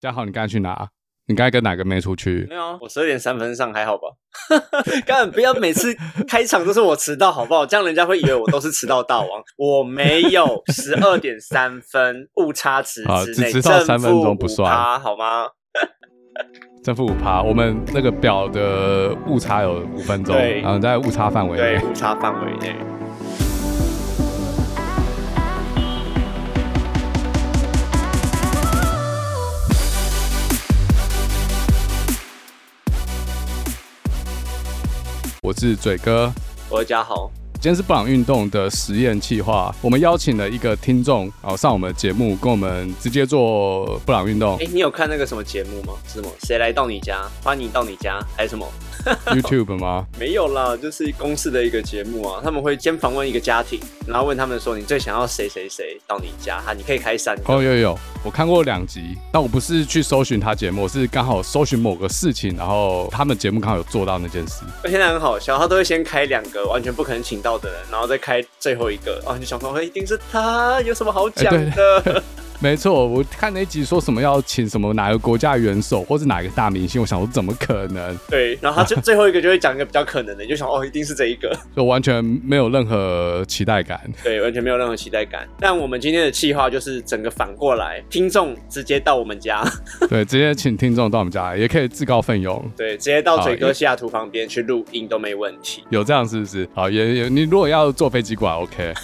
嘉豪，你刚才去哪？你刚才跟哪个妹出去？没有啊，我十二点三分上，还好吧？干，不要每次开场都是我迟到，好不好？这样人家会以为我都是迟到大王。我没有十二点三分误差值好之内，只迟到三分钟不算正负5%好吗？正负五趴，我们那个表的误差有五分钟，对然后在误差范围对，内。误差范围内。我是嘴哥，我是嘉豪，今天是布朗运动的实验计划，我们邀请了一个听众，哦上我们的节目，跟我们直接做布朗运动哎、你有看那个什么节目吗？是什么？谁来到你家？欢迎到你家，还是什么？YouTube 吗？没有啦，就是公司的一个节目啊，他们会先访问一个家庭，然后问他们说你最想要谁谁谁到你家，哈，你可以开三个。哦，有有有，我看过两集，但我不是去搜寻他节目，我是刚好搜寻某个事情，然后他们节目刚好有做到那件事。现在很好笑，他都会先开两个完全不可能请到的人，然后再开最后一个，哦，你就想说，哎，一定是他，有什么好讲哎的？没错，我看那集说什么要请什么哪个国家元首或是哪个大明星，我想说怎么可能？对，然后他就 最后一个就会讲一个比较可能的，你就想，哦，一定是这一个，就完全没有任何期待感。对，完全没有任何期待感。但我们今天的计划就是整个反过来，听众直接到我们家，对，直接请听众到我们家来，也可以自告奋勇。对，直接到嘴哥西雅图旁边去录音都没问题。有这样是不是？好，也也，你如果要坐飞机过来，OK。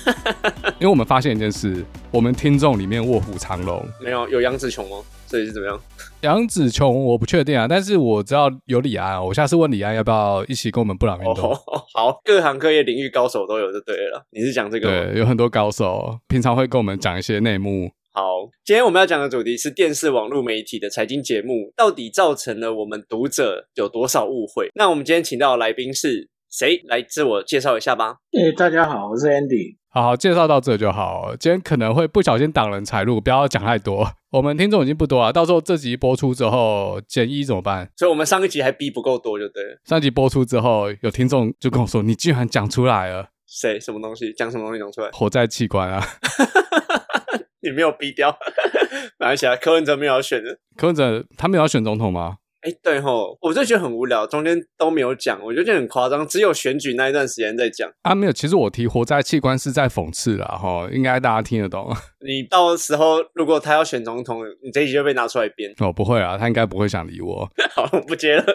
因为我们发现一件事，我们听众里面卧虎藏龙，没有有杨紫琼吗？这里是怎么样？杨紫琼我不确定啊，但是我知道有李安，我下次问李安要不要一起跟我们布朗运动。哦，好，各行各业领域高手都有就对了。你是讲这个吗？对，有很多高手，平常会跟我们讲一些内幕。好，今天我们要讲的主题是电视网络媒体的财经节目到底造成了我们读者有多少误会？那我们今天请到的来宾是谁？来自我介绍一下吧。哎、大家好，我是 Andy。好好介绍到这就好。今天可能会不小心挡人财路，不要讲太多。我们听众已经不多了，到时候这集播出之后减一怎么办？所以我们上一集还逼不够多，就对了。上集播出之后，有听众就跟我说：“你居然讲出来了，谁？什么东西？讲什么东西讲出来？活在器官啊 你没有逼掉，马来西亚柯文哲没有要选的。！”柯文哲他们有要选总统吗？哎，对吼，我就觉得很无聊，中间都没有讲，我就觉得很夸张，只有选举那一段时间在讲。啊，没有。其实我提活在器官是在讽刺啦，哈，应该大家听得懂。你到时候如果他要选总统，你这一集就被拿出来编。哦，不会啊，他应该不会想理我。好，我不接了。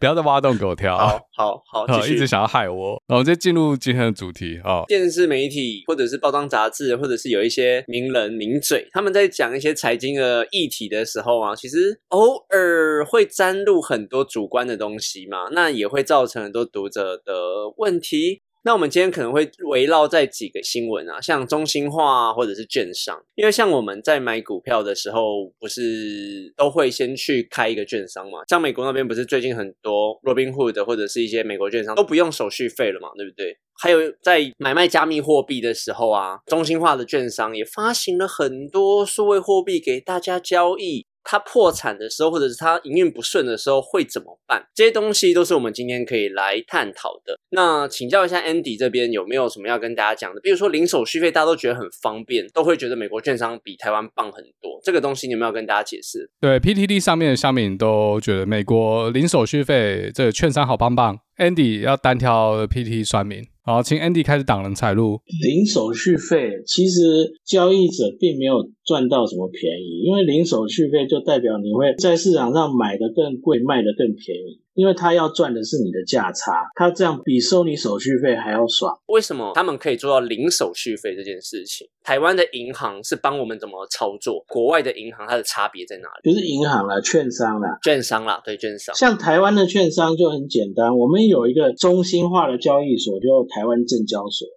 不要再挖洞给我跳，好好 好，一直。想要害我。然后我就进入今天的主题啊。电视媒体或者是报章杂志，或者是有一些名人名嘴，他们在讲一些财经的议题的时候啊，其实偶尔会沾入很多主观的东西嘛，那也会造成很多读者的问题。那我们今天可能会围绕在几个新闻啊，像中心化或者是券商，因为像我们在买股票的时候，不是都会先去开一个券商嘛？像美国那边不是最近很多 Robinhood 或者是一些美国券商都不用手续费了嘛，对不对？还有在买卖加密货币的时候啊，中心化的券商也发行了很多数位货币给大家交易。它破产的时候，或者是它营运不顺的时候会怎么办？这些东西都是我们今天可以来探讨的。那请教一下 Andy 这边有没有什么要跟大家讲的？比如说零手续费，大家都觉得很方便，都会觉得美国券商比台湾棒很多。这个东西你有没有要跟大家解释？对 PTD 上面的乡民都觉得美国零手续费这个券商好棒棒。Andy 要单挑 PT 算命，好，请 Andy 开始挡人财路。零手续费，其实交易者并没有赚到什么便宜，因为零手续费就代表你会在市场上买的更贵，卖的更便宜，因为他要赚的是你的价差，他这样比收你手续费还要爽。为什么他们可以做到零手续费这件事情？台湾的银行是帮我们怎么操作？国外的银行它的差别在哪里？就是银行啦、券商啦，券商啦，对，券商。像台湾的券商就很简单，我们有一个中心化的交易所，就台湾证交所。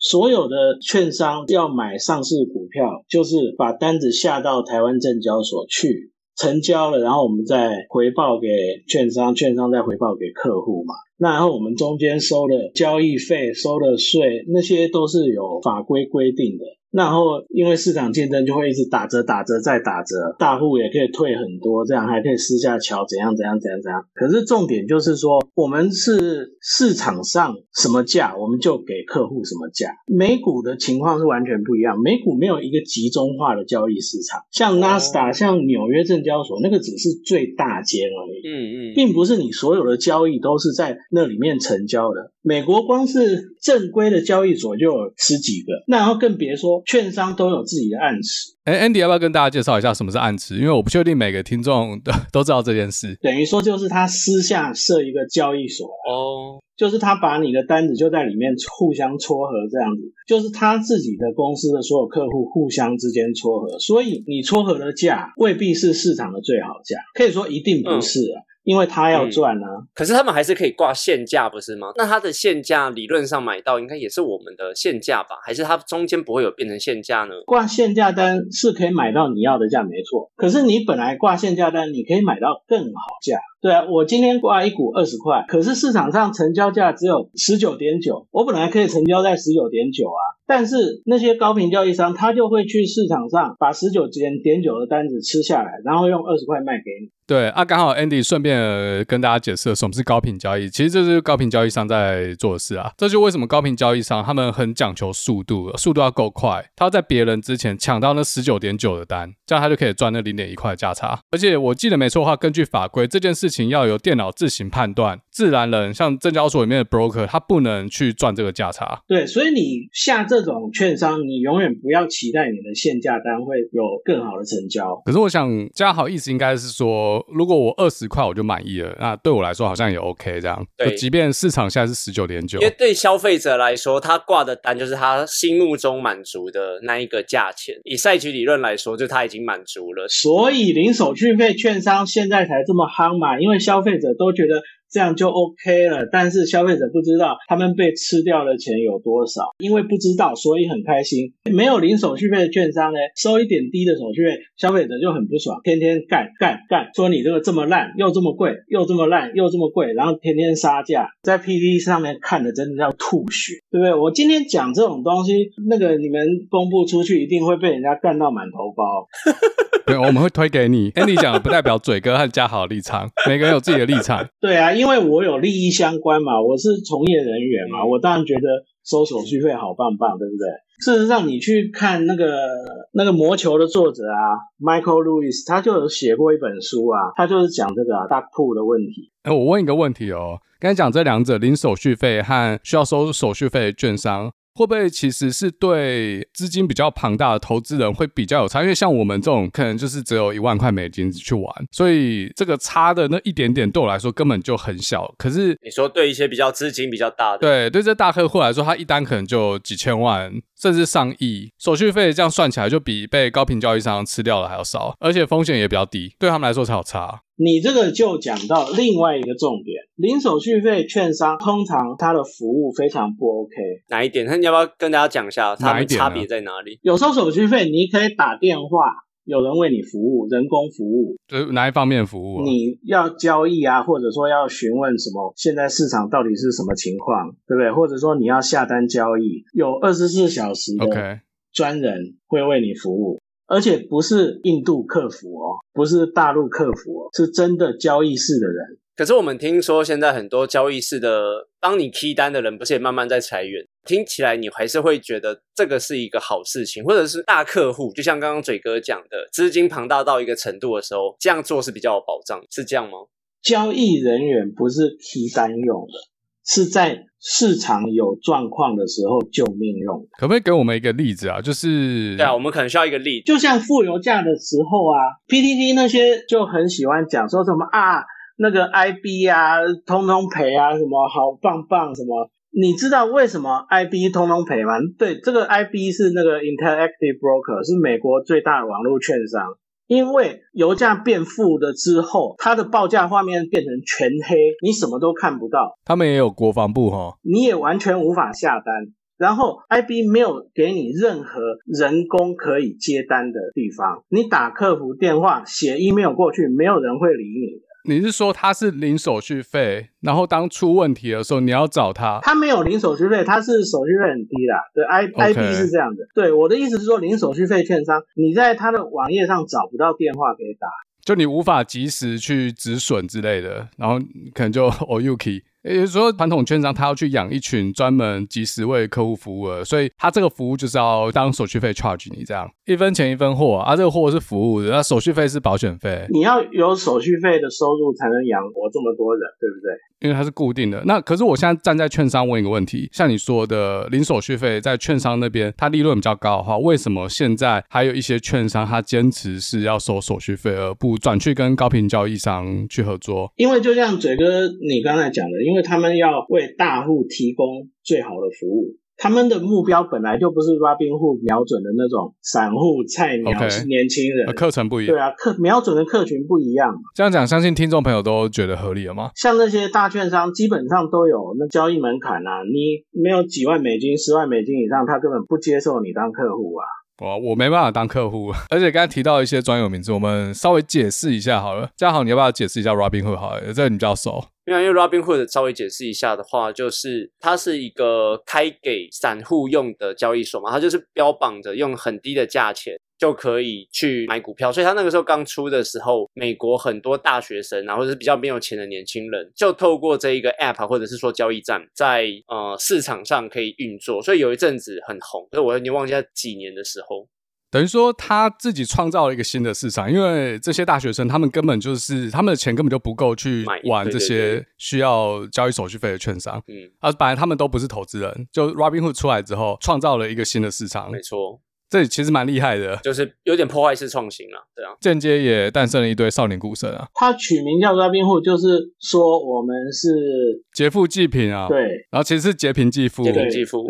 所有的券商要买上市股票，就是把单子下到台湾证交所去成交了，然后我们再回报给券商，券商再回报给客户嘛。那然后我们中间收的交易费、收的税，那些都是有法规规定的。然后因为市场竞争就会一直打折、打折再打折，大户也可以退很多，这样还可以私下瞧怎样怎样怎样怎样。可是重点就是说，我们是市场上什么价，我们就给客户什么价。美股的情况是完全不一样，美股没有一个集中化的交易市场，像纳斯达、像纽约证交所，那个只是最大间而已。嗯嗯，并不是你所有的交易都是在那里面成交的。美国光是正规的交易所就有十几个，那然后更别说券商都有自己的暗池，哎，Andy 要不要跟大家介绍一下什么是暗池？因为我不确定每个听众都都知道这件事。等于说就是他私下设一个交易所，哦，就是他把你的单子就在里面互相撮合这样子，就是他自己的公司的所有客户互相之间撮合，所以你撮合的价未必是市场的最好价，可以说一定不是啊。因为他要赚啊，可是他们还是可以挂现价，不是吗？那他的现价理论上买到应该也是我们的现价吧？还是它中间不会有变成现价呢？挂现价单是可以买到你要的价，没错。可是你本来挂现价单，你可以买到更好价。对啊，我今天挂一股二十块，可是市场上成交价只有十九点九，我本来可以成交在十九点九啊。但是那些高频交易商，他就会去市场上把十九点点九的单子吃下来，然后用二十块卖给你。对啊，刚好 Andy 顺便跟大家解释什么是高频交易。其实这是高频交易商在做的事啊。这就为什么高频交易商他们很讲求速度，速度要够快，他要在别人之前抢到那十九点九的单，这样他就可以赚那零点一块价差。而且我记得没错的话，根据法规，这件事情要由电脑自行判断，自然人像证交所里面的 broker，他不能去赚这个价差。对，所以你下这种券商，你永远不要期待你的限价单会有更好的成交。可是我想嘉豪意思应该是说，如果我二十块我就满意了，那对我来说好像也 OK 这样。对，即便市场现在是十九点九，因为对消费者来说，他挂的单就是他心目中满足的那一个价钱。以赛局理论来说，就他已经满足了。所以零手续费券商现在才这么夯嘛，因为消费者都觉得。这样就 OK 了，但是消费者不知道他们被吃掉的钱有多少，因为不知道，所以很开心。没有零手续费的券商呢，收一点低的手续费，消费者就很不爽，天天干干干，说你这个这么烂，又这么贵，又这么烂，又这么贵，然后天天杀价，在 PT 上面看的真的要吐血，对不对？我今天讲这种东西，那个你们公布出去，一定会被人家干到满头包。对，我们会推给你。Andy 讲的不代表嘴哥和嘉豪立场，每个人有自己的立场。对啊。因为我有利益相关嘛，我是从业人员嘛，我当然觉得收手续费好棒棒，对不对？事实上，你去看那个那个魔球的作者啊，Michael Lewis，他就有写过一本书啊，他就是讲这个啊大铺的问题。哎，我问一个问题哦，刚才讲这两者零手续费和需要收手续费的券商。会不会其实是对资金比较庞大的投资人会比较有差？因为像我们这种可能就是只有一万块美金去玩，所以这个差的那一点点对我来说根本就很小。可是你说对一些比较资金比较大的，对对这大客户来说，他一单可能就几千万甚至上亿，手续费这样算起来就比被高频交易商吃掉了还要少，而且风险也比较低，对他们来说才有差。你这个就讲到另外一个重点，零手续费券商通常它的服务非常不 OK。哪一点？那你要不要跟大家讲一下，它们差别在哪里？有收手续费，你可以打电话，有人为你服务，人工服务。对哪一方面服务？你要交易啊，或者说要询问什么，现在市场到底是什么情况，对不对？或者说你要下单交易，有二十四小时的专人会为你服务。而且不是印度客服哦，不是大陆客服哦，是真的交易室的人。可是我们听说现在很多交易室的帮你 key 单的人，不是也慢慢在裁员？听起来你还是会觉得这个是一个好事情，或者是大客户，就像刚刚嘴哥讲的，资金庞大到一个程度的时候，这样做是比较有保障，是这样吗？交易人员不是 key 单用的。是在市场有状况的时候救命用。可不可以给我们一个例子啊？就是对啊，我们可能需要一个例子，就像负油价的时候啊，PTT 那些就很喜欢讲说什么啊，那个 IB 啊，通通赔啊，什么好棒棒什么？你知道为什么 IB 通通赔吗？对，这个 IB 是那个 Interactive Broker，是美国最大的网络券商。因为油价变负了之后，它的报价画面变成全黑，你什么都看不到。他们也有国防部哈，你也完全无法下单。然后 IB 没有给你任何人工可以接单的地方，你打客服电话、写 email 过去，没有人会理你的。你是说他是零手续费，然后当出问题的时候你要找他？他没有零手续费，他是手续费很低啦。对，I I B 是这样的。对，我的意思是说，零手续费券商，你在他的网页上找不到电话可以打，就你无法及时去止损之类的，然后可能就 o u k 也就是说，传统券商他要去养一群专门及时为客户服务的，所以他这个服务就是要当手续费 charge 你这样一分钱一分货啊，这个货是服务的，那手续费是保险费。你要有手续费的收入才能养活这么多人，对不对？因为它是固定的。那可是我现在站在券商问一个问题，像你说的零手续费在券商那边，它利润比较高的话，为什么现在还有一些券商他坚持是要收手续费，而不转去跟高频交易商去合作？因为就像嘴哥你刚才讲的，因为他们要为大户提供最好的服务。他们的目标本来就不是 Robinhood 瞄准的那种散户、菜鸟、年轻人，课程不一样。对啊，客瞄准的客群不一样。这样讲，相信听众朋友都觉得合理了吗？像那些大券商，基本上都有那交易门槛啊，你没有几万美金、十万美金以上，他根本不接受你当客户啊。我我没办法当客户，而且刚才提到一些专有名词，我们稍微解释一下好了。嘉豪，你要不要解释一下 Robinhood 好了？这个你比较熟。因为 Robinhood 稍微解释一下的话，就是它是一个开给散户用的交易所嘛，它就是标榜着用很低的价钱就可以去买股票，所以它那个时候刚出的时候，美国很多大学生，然后是比较没有钱的年轻人，就透过这一个 App 或者是说交易站，在呃市场上可以运作，所以有一阵子很红，所以我已经忘记几年的时候。等于说他自己创造了一个新的市场，因为这些大学生他们根本就是他们的钱根本就不够去玩这些需要交易手续费的券商，嗯，啊，本来他们都不是投资人，就 Robinhood 出来之后创造了一个新的市场，没错，这其实蛮厉害的，就是有点破坏式创新了，对啊，间接也诞生了一堆少年股神啊。他取名叫 Robinhood，就是说我们是劫富济贫啊，对，然后其实是劫贫济富，劫贫济富。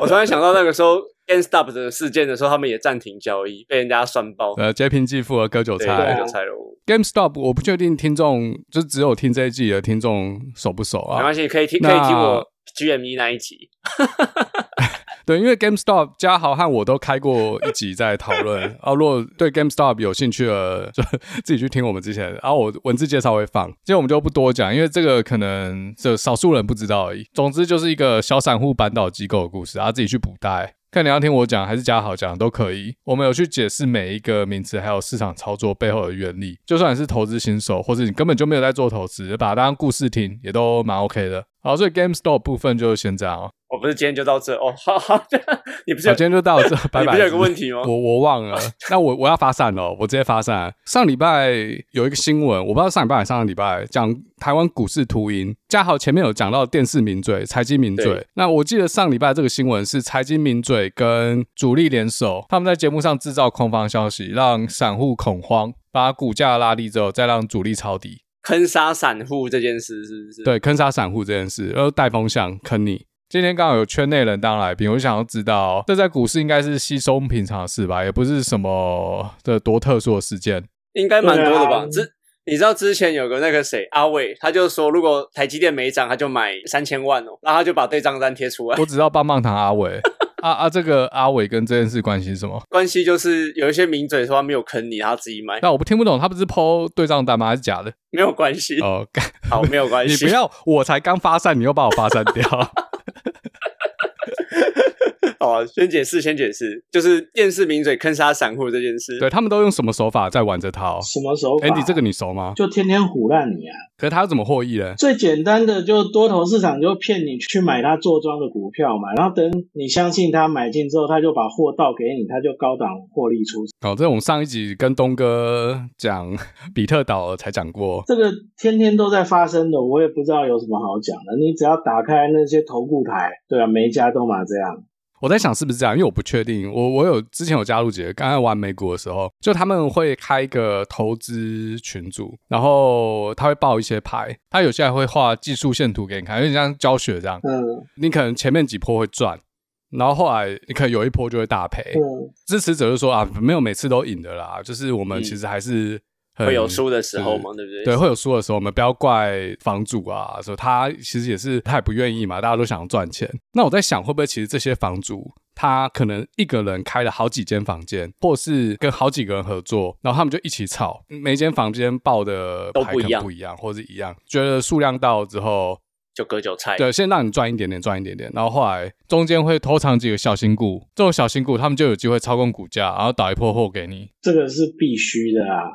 我突然想到那个时候。GameStop 的事件的时候，他们也暂停交易，被人家酸爆。呃，劫贫济富和割韭菜，割韭菜喽。GameStop 我不确定听众就只有听这一季的听众熟不熟啊？没关系，可以听，可以听我 GME 那一集。对，因为 GameStop 嘉豪和我都开过一集在讨论。啊，如果对 GameStop 有兴趣的，就 自己去听我们之前。然后我文字介绍会放，今天我们就不多讲，因为这个可能就少数人不知道而已。总之就是一个小散户扳倒机构的故事，啊，自己去补带。看你要听我讲还是嘉豪讲都可以。我们有去解释每一个名词，还有市场操作背后的原理。就算你是投资新手，或者你根本就没有在做投资，把它当故事听，也都蛮 OK 的。好，所以 Game Store 部分就先这样哦。我不是今天就到这哦，好好，你不是今天就到这，拜拜。你不是有个问题吗？我我忘了，那我我要发散了，我直接发散。上礼拜有一个新闻，我不知道上礼拜还是上个礼拜讲台湾股市秃鹰。嘉豪前面有讲到电视名嘴、财经名嘴，那我记得上礼拜这个新闻是财经名嘴跟主力联手，他们在节目上制造空方消息，让散户恐慌，把股价拉低之后，再让主力抄底，坑杀散户这件事是不是？对，坑杀散户这件事，然后带风向坑你。今天刚好有圈内人当来宾，我想要知道，这在股市应该是稀松平常的事吧？也不是什么的多特殊的事件，应该蛮多的吧？之你知道之前有个那个谁阿伟，他就说如果台积电没涨，他就买三千万哦，然后他就把对账单贴出来。我只知道棒棒糖阿伟，啊啊，这个阿伟跟这件事关系是什么？关系就是有一些名嘴说他没有坑你，他自己买。那我不听不懂，他不是抛对账单吗？还是假的？没有关系哦，好，没有关系。你不要，我才刚发散，你又把我发散掉。哦，先解释，先解释，就是电视名嘴坑杀散户这件事。对他们都用什么手法在玩这套？什么手法？Andy，这个你熟吗？就天天唬烂你啊！可是他怎么获益呢？最简单的就多头市场就骗你去买他做庄的股票嘛，然后等你相信他买进之后，他就把货倒给你，他就高档获利出。哦，这我们上一集跟东哥讲 比特岛才讲过，这个天天都在发生的，我也不知道有什么好讲的。你只要打开那些投顾台，对啊，每一家都嘛这样。我在想是不是这样，因为我不确定。我我有之前有加入几个，刚刚玩美股的时候，就他们会开一个投资群组，然后他会报一些牌，他有些还会画技术线图给你看，有点像教学这样。嗯，你可能前面几波会赚，然后后来你可能有一波就会大赔。嗯，支持者就说啊，没有每次都赢的啦，就是我们其实还是。会有输的时候嘛，对不对？对，会有输的时候，我们不要怪房主啊，说他其实也是他也不愿意嘛，大家都想要赚钱。那我在想，会不会其实这些房主他可能一个人开了好几间房间，或是跟好几个人合作，然后他们就一起炒，每间房间报的都不一样不一样，或是一样，觉得数量到之后，就割韭菜。对，先让你赚一点点，赚一点点，然后后来中间会偷藏几个小新股，这种小新股他们就有机会操控股价，然后打一波货给你。这个是必须的啊。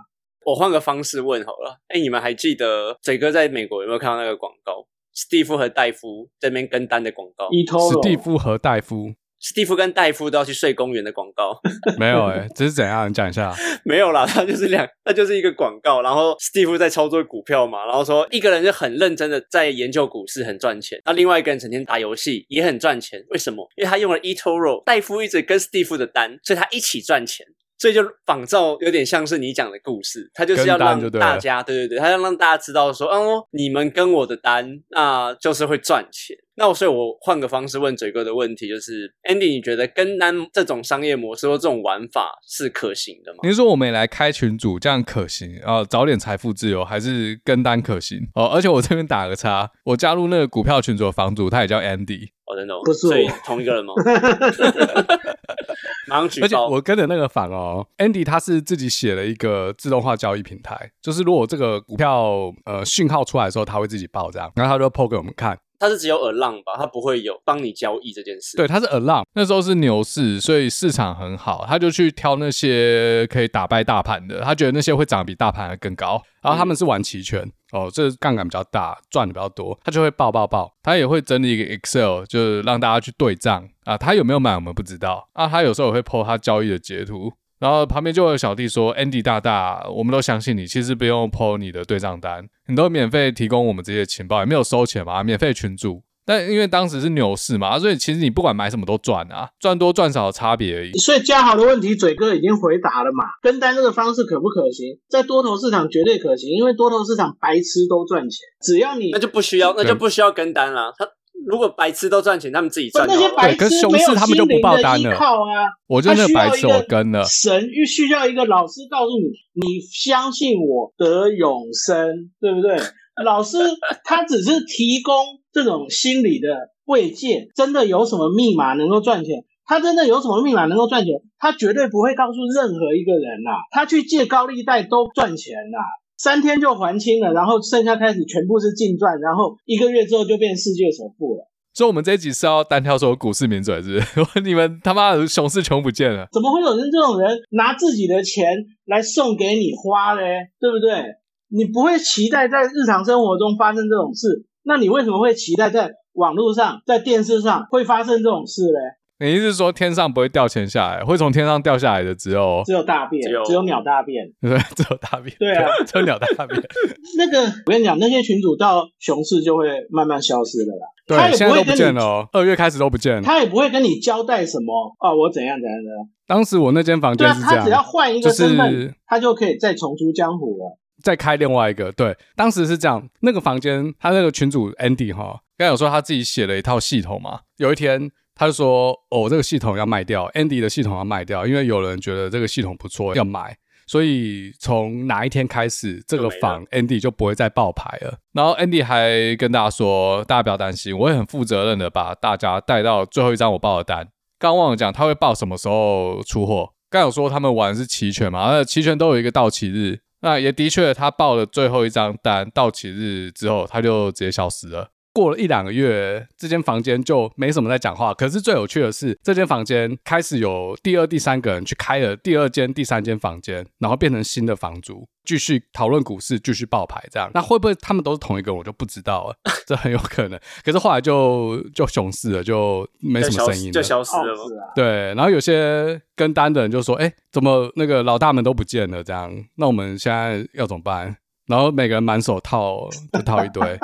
我换个方式问好了，哎，你们还记得嘴哥在美国有没有看到那个广告？史蒂夫和戴夫这边跟单的广告，史蒂夫和戴夫史蒂夫跟戴夫都要去睡公园的广告，没有哎、这是怎样？你讲一下。没有啦，他就是两，那就是一个广告。然后史蒂夫在操作股票嘛，然后说一个人就很认真的在研究股市，很赚钱；那另外一个人整天打游戏，也很赚钱。为什么？因为他用了 eToro，戴夫一直跟史蒂夫的单，所以他一起赚钱。所以就仿照有点像是你讲的故事，他就是要让大家，对对对，他要让大家知道说，哦，你们跟我的单，那就是会赚钱。那我所以，我换个方式问嘴哥的问题，就是 Andy，你觉得跟单这种商业模式或这种玩法是可行的吗？你是说我们也来开群组，这样可行啊、早点财富自由，还是跟单可行？哦，而且我这边打个叉，我加入那个股票群组的房主，他也叫 Andy，哦，真的哦，不是所以同一个人吗？马上举而且。我跟的那个房哦，Andy 他是自己写了一个自动化交易平台，就是如果这个股票呃讯号出来的时候，他会自己报这样，然后他就 PO 给我们看。他是只有耳浪吧，他不会有帮你交易这件事。对，他是 alarm，那时候是牛市，所以市场很好，他就去挑那些可以打败大盘的，他觉得那些会涨得比大盘还更高。然后他们是玩期权，哦，这杠杆比较大，赚的比较多，他就会爆爆爆，他也会整理一个 Excel，就是让大家去对账啊，他有没有买我们不知道啊，他有时候也会 PO 他交易的截图。然后旁边就有小弟说：“Andy 大大，我们都相信你，其实不用 PO 你的对账单，你都免费提供我们这些情报，也没有收钱嘛，免费群主。但因为当时是牛市嘛，所以其实你不管买什么都赚啊，赚多赚少的差别而已。所以嘉豪的问题，嘴哥已经回答了嘛？跟单这个方式可不可行？在多头市场绝对可行，因为多头市场白痴都赚钱，只要你那就不需要，那就不需要跟单了。他如果白痴都赚钱，他们自己赚就那些。白痴对可是熊没有市他们就不心灵的依爆单了靠啊。我就那个白痴，我跟了。神需要一个老师告诉你，你相信我得永生，对不对？老师他只是提供这种心理的慰藉，真的有什么密码能够赚钱？他真的有什么密码能够赚钱？他绝对不会告诉任何一个人呐、他去借高利贷都赚钱呐、三天就还清了，然后剩下开始全部是净赚，然后一个月之后就变世界首富了。所以我们这一集是要单挑所有股市名嘴，是不是？你们他妈的熊市穷不见了。怎么会有人这种人拿自己的钱来送给你花嘞？对不对？你不会期待在日常生活中发生这种事，那你为什么会期待在网络上、在电视上会发生这种事嘞？你意思是说天上不会掉钱下来，会从天上掉下来的只有只有大便，只有鸟大便。对，只有大便。对啊，只有鸟大便。那个我跟你讲，那些群主到熊市就会慢慢消失了啦。他对，也现在都不见了哦，二月开始都不见了。他也不会跟你交代什么啊，我怎样怎样怎样。当时我那间房间是这他只要样，换一个就是身份，他就可以再重出江湖了。再开另外一个。对，当时是这样，那个房间他那个群主 Andy 哈，刚才有说他自己写了一套系统嘛，有一天。他就说：“哦，这个系统要卖掉，Andy 的系统要卖掉，因为有人觉得这个系统不错，要买。所以从哪一天开始，这个房 Andy 就不会再爆牌了。然后 Andy 还跟大家说，大家不要担心，我会很负责任的把大家带到最后一张我报的单。刚忘了讲，他会报什么时候出货。刚有说他们玩的是期权嘛，而期权都有一个到期日。那也的确，他报了最后一张单，到期日之后，他就直接消失了。过了一两个月，这间房间就没什么在讲话。可是最有趣的是，这间房间开始有第二、第三个人去开了第二间、第三间房间，然后变成新的房主，继续讨论股市，继续爆牌这样。那会不会他们都是同一个人，我就不知道了。这很有可能。可是后来就就熊市了，就没什么声音了。就消失了对，然后有些跟单的人就说：“哎，怎么那个老大们都不见了？这样，那我们现在要怎么办？”然后每个人满手套就套一堆。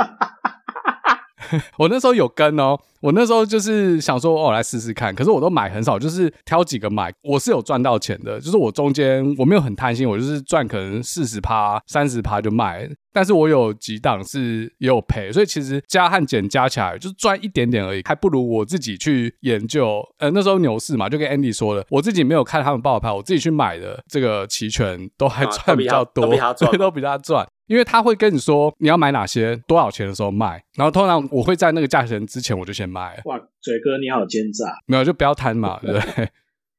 我那时候有跟哦，我那时候就是想说，哦，来试试看。可是我都买很少，就是挑几个买。我是有赚到钱的，就是我中间我没有很贪心，我就是赚可能四十趴、三十趴就卖。但是我有几档是也有赔，所以其实加和减加起来就是赚一点点而已，还不如我自己去研究。呃，那时候牛市嘛，就跟 Andy 说了，我自己没有看他们报牌，我自己去买的这个期权都还啊赚比较多，都比他赚，都比他赚。因为他会跟你说你要买哪些多少钱的时候卖，然后通常我会在那个价钱之前我就先卖了。哇，嘴哥你好奸诈，没有就不要贪嘛，对 不对？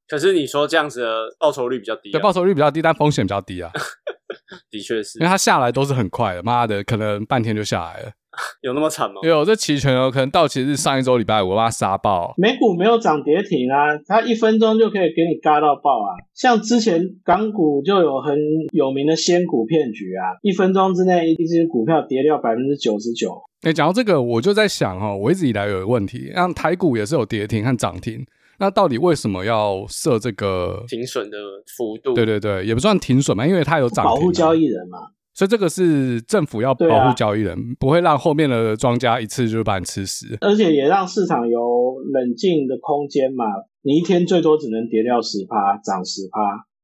可是你说这样子的报酬率比较低、啊，对，报酬率比较低，但风险比较低啊，的确是因为它下来都是很快的，妈的，可能半天就下来了。有那么惨吗？因为我这期权有，可能到期是上一周礼拜五，我把它杀爆。美股没有涨跌停啊，它一分钟就可以给你嘎到爆啊！像之前港股就有很有名的仙股骗局啊，一分钟之内一只股票跌掉百分之九十九。哎，讲到这个，我就在想哦，我一直以来有个问题，像台股也是有跌停和涨停，那到底为什么要设这个停损的幅度？对对对，也不算停损嘛，因为它有涨停嘛，保护交易人嘛。所以这个是政府要保护交易人，不会让后面的庄家一次就把你吃死。而且也让市场有冷静的空间嘛。你一天最多只能跌掉十趴，涨十趴，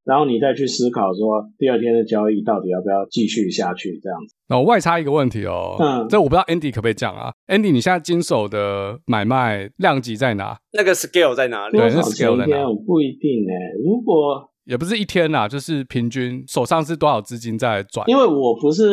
然后你再去思考说第二天的交易到底要不要继续下去这样子。那我外插一个问题哦，嗯这我不知道 Andy 可不可以讲啊？Andy，你现在经手的买卖量级在哪？那个 scale 在哪里对？那 scale 钱在哪不一定哎、如果也不是一天啦，就是平均手上是多少资金在转？因为我不是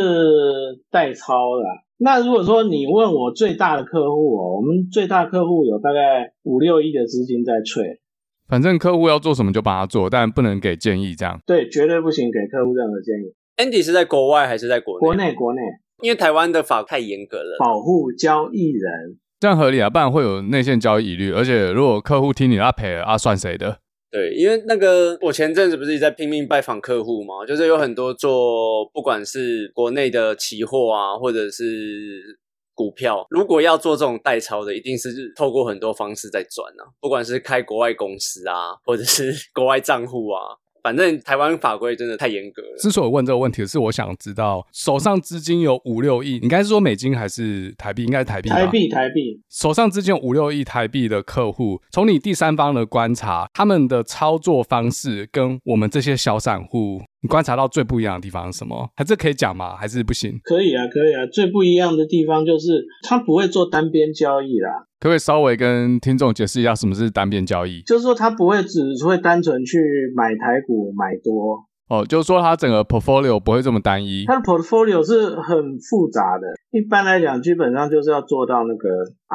代操啦，那如果说你问我最大的客户哦，我们最大客户有大概五六亿的资金在吹，反正客户要做什么就帮他做，但不能给建议这样。对，绝对不行给客户任何建议。Andy 是在国外还是在国内？国内国内因为台湾的法太严格了。保护交易人，这样合理啊，不然会有内线交易疑虑。而且如果客户听你的啊赔了啊，算谁的？对，因为那个我前阵子不是一直在拼命拜访客户嘛，就是有很多做不管是国内的期货啊，或者是股票，如果要做这种代操的，一定是透过很多方式在转啊，不管是开国外公司啊，或者是 国外账户啊，反正台湾法规真的太严格了。之所以问这个问题，是我想知道手上资金有五六亿，应该是说美金还是台币？应该是台币吧。台币台币，手上资金有五六亿台币的客户，从你第三方的观察，他们的操作方式跟我们这些小散户，你观察到最不一样的地方是什么？还这可以讲吗？还是不行？可以啊可以啊。最不一样的地方就是他不会做单边交易啦，可不可以稍微跟听众解释一下什么是单边交易？就是说他不会只会单纯去买台股买多，哦，就是说它整个 portfolio 不会这么单一。它的 portfolio 是很复杂的。一般来讲，基本上就是要做到那个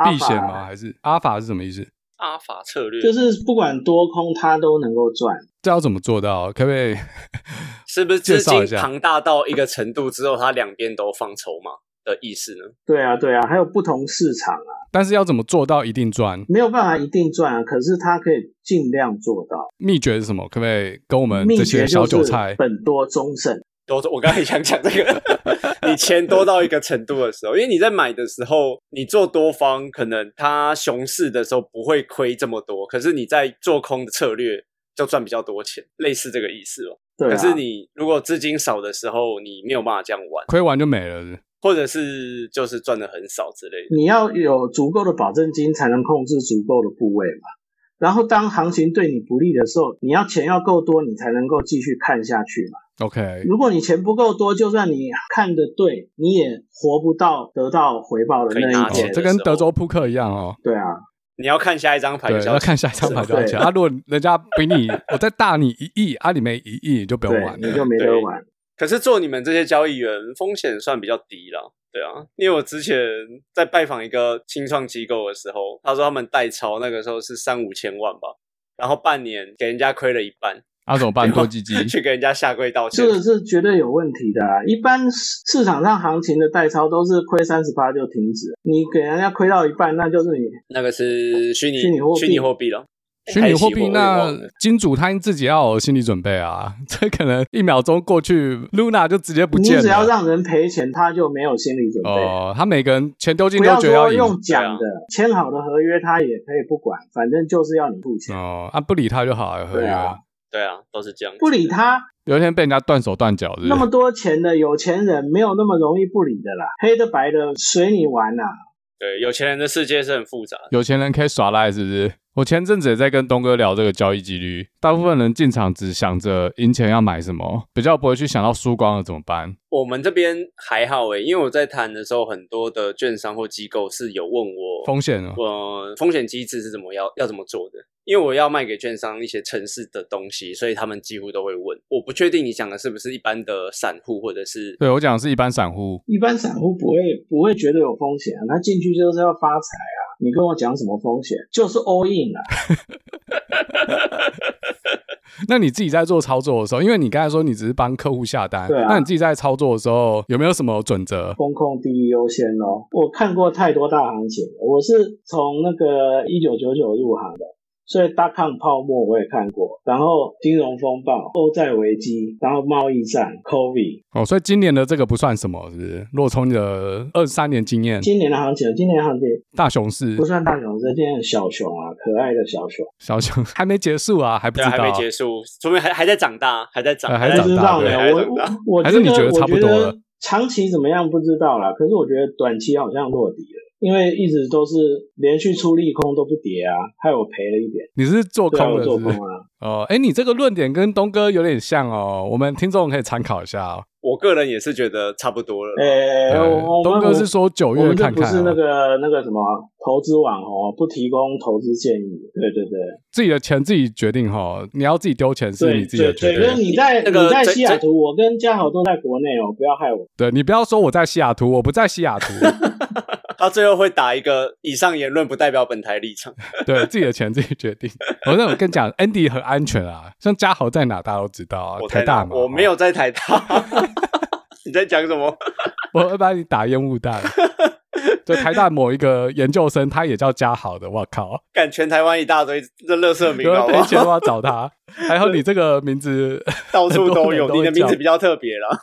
避险吗？还是阿法是什么意思？阿法策略就是不管多空它都能够赚。这要怎么做到？可不可以？是不是资金庞大到一个程度之后，它两边都放筹码的意思呢？对啊，对啊，还有不同市场啊，但是要怎么做到一定赚？没有办法一定赚啊，可是它可以尽量做到。秘诀是什么？可不可以跟我们这些诀就是小韭菜？本多终胜。多，我刚才也想讲这个，你钱多到一个程度的时候，因为你在买的时候，你做多方可能它熊市的时候不会亏这么多，可是你在做空的策略就赚比较多钱，类似这个意思哦。对啊，可是你如果资金少的时候，你没有办法这样玩，亏完就没了是是或者是就是赚的很少之类的。你要有足够的保证金，才能控制足够的部位嘛。然后当行情对你不利的时候，你要钱要够多，你才能够继续看下去嘛。？OK，如果你钱不够多，就算你看的对，你也活不到得到回报的那一天钱。这跟德州扑克一样哦。对啊，你要看下一张牌对比，较要看下一张牌多少钱对啊！如果人家比你，我再大你一亿，啊，你没一亿，你就不用玩，了。你就没得玩。可是做你们这些交易员，风险算比较低了。对啊，因为我之前在拜访一个清创机构的时候，他说他们代抄那个时候是三五千万吧，然后半年给人家亏了一半，啊，怎么办？多鸡鸡。去给人家下跪道歉这。个是绝对有问题的、啊。一般市市场上行情的代操都是亏三十八就停止，你给人家亏到一半，那就是你那个是虚拟虚拟货币虚拟货币了，虚拟货币那金主他自己要有心理准备啊，这可能一秒钟过去，Luna 就直接不见了。你只要让人赔钱，他就没有心理准备。哦，他每个人钱丢进不要说都觉得要赢。用讲的，签好的合约他也可以不管，反正就是要你付钱。哦，啊，不理他就好了，合约。对啊对啊，都是这样。不理他，有一天被人家断手断脚，的那么多钱的有钱人没有那么容易不理的啦，黑的白的随你玩呐、对，有钱人的世界是很复杂的。有钱人可以耍赖，是不是？我前阵子也在跟东哥聊这个交易几率，大部分人进场只想着赢钱要买什么，比较不会去想到输光了怎么办。我们这边还好诶，因为我在谈的时候，很多的券商或机构是有问我风险哦，呃，风险机制是怎么要要怎么做的？因为我要卖给券商一些城市的东西，所以他们几乎都会问。我不确定你讲的是不是一般的散户，或者是对我讲的是一般散户，一般散户不会不会觉得有风险啊，他进去就是要发财啊。你跟我讲什么风险？就是 all in 啊。那你自己在做操作的时候，因为你刚才说你只是帮客户下单，对啊那你自己在操作的时候有没有什么准则？风控第一优先哦。我看过太多大行情了，我是从那个一九九九入行的，所以大抗泡沫我也看过，然后金融风暴、欧债危机，然后贸易战、COVID，哦，所以今年的这个不算什么，是不是？如果从你的二十三年经验，今年的行情，今年的行情大熊市。不算大熊市，今年小熊啊，可爱的小熊。小熊 还没结束啊，还不知道，还没结束，说明还还在长大，还在长，呃还在不知长大。我长大。我我还是你觉得差不多了？长期怎么样不知道啦，可是我觉得短期好像落底了，因为一直都是连续出利空都不跌啊，害我赔了一点。你是做空我的是是？做空啊。哦，哎，你这个论点跟东哥有点像哦，我们听众可以参考一下哦。我个人也是觉得差不多了。诶、呃我我们东哥是说九月看看哦不是那个那个什么投资网哦，不提供投资建议。对对对，自己的钱自己决定哈，你要自己丢钱是你自己的决定。你在那个你在西雅图，我跟嘉豪都在国内哦，不要害我。对你不要说我在西雅图，我不在西雅图，他最后会打一个以上言论不代表本台立场。对自己的钱自己决定。我那我跟你讲，Andy 很安全啊，像嘉豪在哪大家都知道啊，我台大嘛，我没有在台大。你在讲什么？我会把你打烟雾弹。就台大某一个研究生，他也叫嘉豪的，我靠，干全台湾一大堆这乐色名，有人好不赔钱都好？要找他。还有你这个名字，到处都有，你的名字比较特别啦。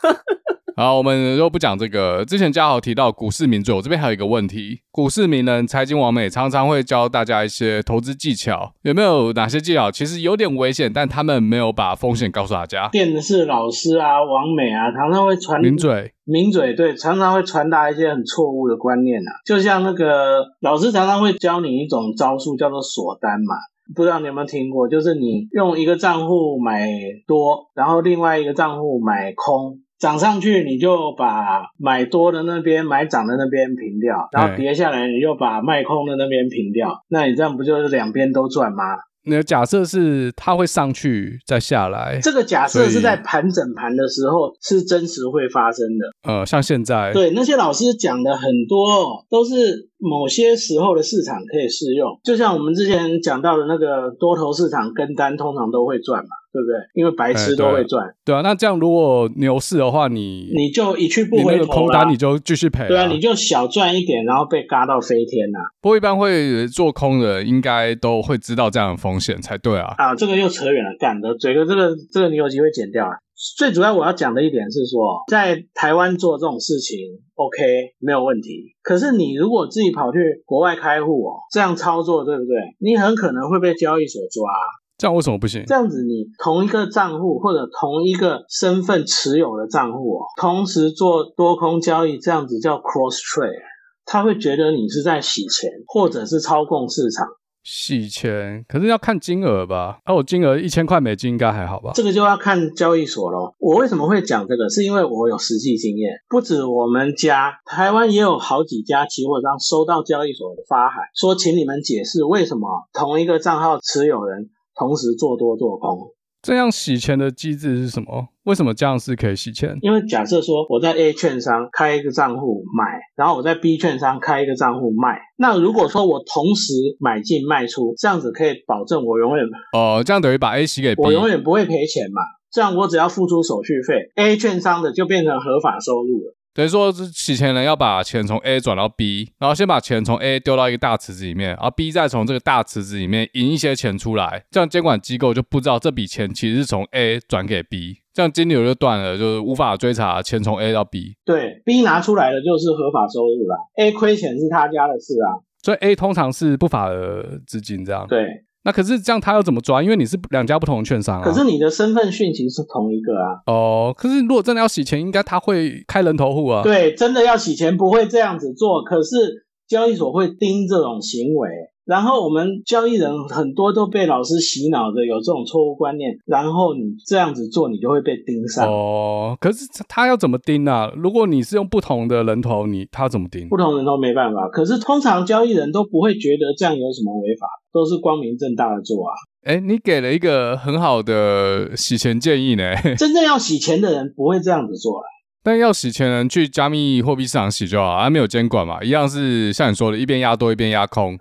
好，我们就不讲这个。之前嘉豪提到股市名嘴，我这边还有一个问题：股市名人、财经王美常常会教大家一些投资技巧，有没有哪些技巧其实有点危险，但他们没有把风险告诉大家？电视老师啊，王美啊，常常会传名嘴，名嘴对，常常会传达一些很错误的观念啊，就像那个老师常常会教你一种招数，叫做锁单嘛。不知道你有没有听过？就是你用一个账户买多，然后另外一个账户买空，涨上去你就把买多的那边、买涨的那边平掉，然后跌下来你就把卖空的那边平掉，那你这样不就是两边都赚吗？你的假设是它会上去再下来，这个假设是在盘整盘的时候是真实会发生的。呃，像现在，对，那些老师讲的很多哦，都是某些时候的市场可以适用。就像我们之前讲到的那个多头市场跟单，通常都会赚嘛，对不对？因为白痴都会赚，对啊，那这样如果牛市的话，你你就一去不回头单你就继续赔、对啊，你就小赚一点，然后被嘎到飞天呐、不过一般会做空的，应该都会知道这样的风险才对啊。啊！这个又扯远了，干的嘴哥，这个这个你有机会剪掉啊。最主要我要讲的一点是说，在台湾做这种事情，OK 没有问题。可是你如果自己跑去国外开户哦，这样操作对不对？你很可能会被交易所抓。这样为什么不行？这样子，你同一个账户或者同一个身份持有的账户哦，同时做多空交易，这样子叫 cross trade，他会觉得你是在洗钱，或者是操控市场。洗钱，可是要看金额吧。啊，我金额一千块美金应该还好吧？这个就要看交易所咯。我为什么会讲这个？是因为我有实际经验，不止我们家，台湾也有好几家期货商收到交易所的发函，说请你们解释为什么同一个账号持有人同时做多做空。这样洗钱的机制是什么？为什么这样是可以洗钱？因为假设说我在 A 券商开一个账户买，然后我在 B 券商开一个账户卖，那如果说我同时买进卖出，这样子可以保证我永远哦，这样等于把 A 洗给 B。我永远不会赔钱嘛。这样我只要付出手续费，A 券商的就变成合法收入了。等于说，是洗钱人要把钱从 A 转到 B，然后先把钱从 A 丢到一个大池子里面，然后 B 再从这个大池子里面赢一些钱出来，这样监管机构就不知道这笔钱其实是从 A 转给 B，这样金流就断了，就是无法追查钱从 A 到 B。对，B 拿出来的就是合法收入啦，A 亏钱是他家的事啊。所以 A 通常是不法的资金，这样。对，那可是这样他要怎么抓？因为你是两家不同的券商啊。可是你的身份讯息是同一个啊。哦，可是如果真的要洗钱，应该他会开人头户啊。对，真的要洗钱不会这样子做，可是交易所会盯这种行为。然后我们交易人很多都被老师洗脑的有这种错误观念，然后你这样子做，你就会被盯上。哦，可是他要怎么盯啊？如果你是用不同的人头，你他怎么盯不？同人头没办法，可是通常交易人都不会觉得这样有什么违法，都是光明正大的做啊。哎，你给了一个很好的洗钱建议呢，真正要洗钱的人不会这样子做啦。但要洗钱人去加密货币市场洗就好，还没有监管嘛，一样是像你说的，一边压多一边压空。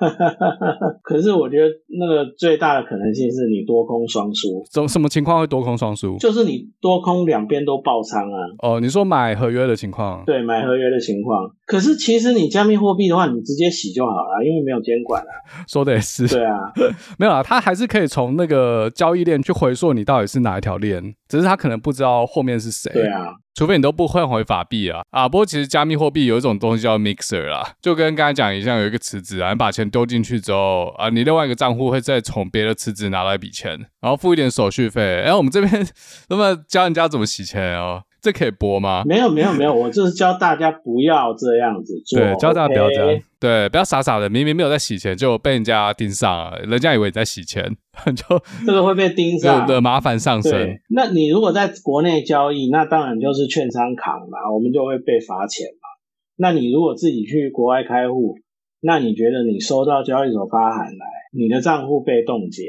可是我觉得那个最大的可能性是你多空双输，什什么情况会多空双输？就是你多空两边都爆仓啊。哦，你说买合约的情况？对，买合约的情况。可是其实你加密货币的话，你直接洗就好了，因为没有监管啊。说的也是。对啊，没有啊，他还是可以从那个交易链去回溯你到底是哪一条链，只是他可能不知道后面是谁。对啊。除非你都不换回法币啊啊！不过其实加密货币有一种东西叫 mixer 啦，就跟刚才讲一样，有一个池子啊，你把钱丢进去之后啊，你另外一个账户会再从别的池子拿到一笔钱，然后付一点手续费。哎，我们这边 那么教人家怎么洗钱哦。这可以播吗？没有没有没有，我就是教大家不要这样子做。对，教大家不要这样。对，不要傻傻的，明明没有在洗钱，就被人家盯上了，人家以为你在洗钱，就这个会被盯上的麻烦上升。那你如果在国内交易，那当然就是券商扛嘛，我们就会被罚钱嘛。那你如果自己去国外开户，那你觉得你收到交易所发函来，你的账户被冻结，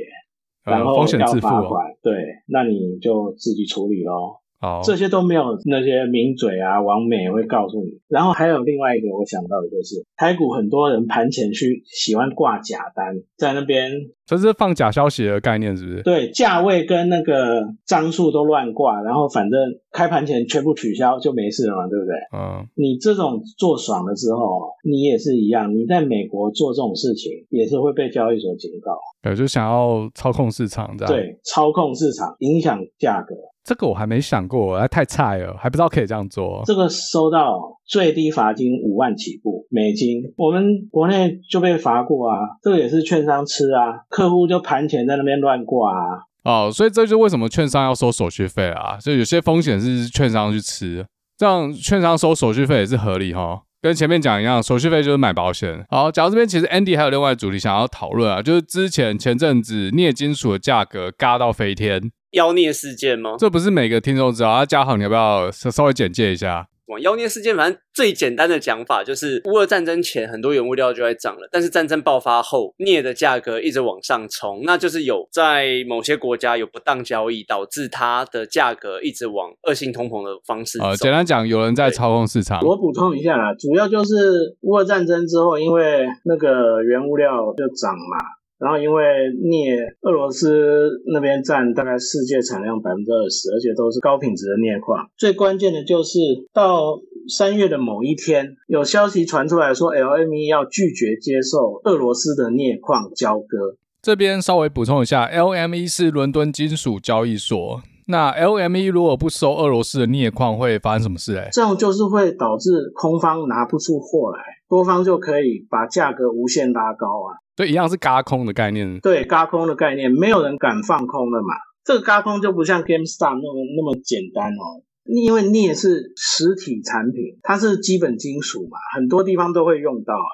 然后要罚款，对，那你就自己处理喽。这些都没有那些名嘴啊、王美会告诉你。然后还有另外一个我想到的就是，台股很多人盘前去喜欢挂假单，在那边，这是放假消息的概念，是不是？对，价位跟那个张数都乱挂，然后反正开盘前全部取消就没事了嘛，对不对？嗯。你这种做爽了之后，你也是一样，你在美国做这种事情也是会被交易所警告。对，就想要操控市场，这样。对，操控市场，影响价格。这个我还没想过，还太菜了，还不知道可以这样做。这个收到最低罚金五万起步美金，我们国内就被罚过啊。这个也是券商吃啊，客户就盘前在那边乱挂啊。哦，所以这就为什么券商要收手续费啊？就有些风险是券商去吃，这样券商收手续费也是合理哈。跟前面讲一样，手续费就是买保险。好，讲到这边，其实 Andy 还有另外主题想要讨论啊，就是之前前阵子镍金属的价格嘎到飞天。妖孽事件吗？这不是每个听众知道。啊，嘉豪，你要不要稍微简介一下？妖孽事件，反正最简单的讲法就是，乌俄战争前很多原物料就在涨了，但是战争爆发后，镍的价格一直往上冲，那就是有在某些国家有不当交易，导致它的价格一直往恶性通膨的方式。呃，简单讲，有人在操控市场。我补充一下啦，主要就是乌俄战争之后，因为那个原物料就涨嘛。然后因为镍，俄罗斯那边占大概世界产量百分之二十，而且都是高品质的镍矿。最关键的就是到三月的某一天，有消息传出来说，LME 要拒绝接受俄罗斯的镍矿交割。这边稍微补充一下，LME 是伦敦金属交易所。那 LME 如果不收俄罗斯的镍矿，会发生什么事？哎，这样就是会导致空方拿不出货来，多方就可以把价格无限拉高啊。对，一样是嘎空的概念。对，嘎空的概念，没有人敢放空了嘛。这个嘎空就不像 GameStop 那么那么简单哦，因为镍是实体产品，它是基本金属嘛，很多地方都会用到啊。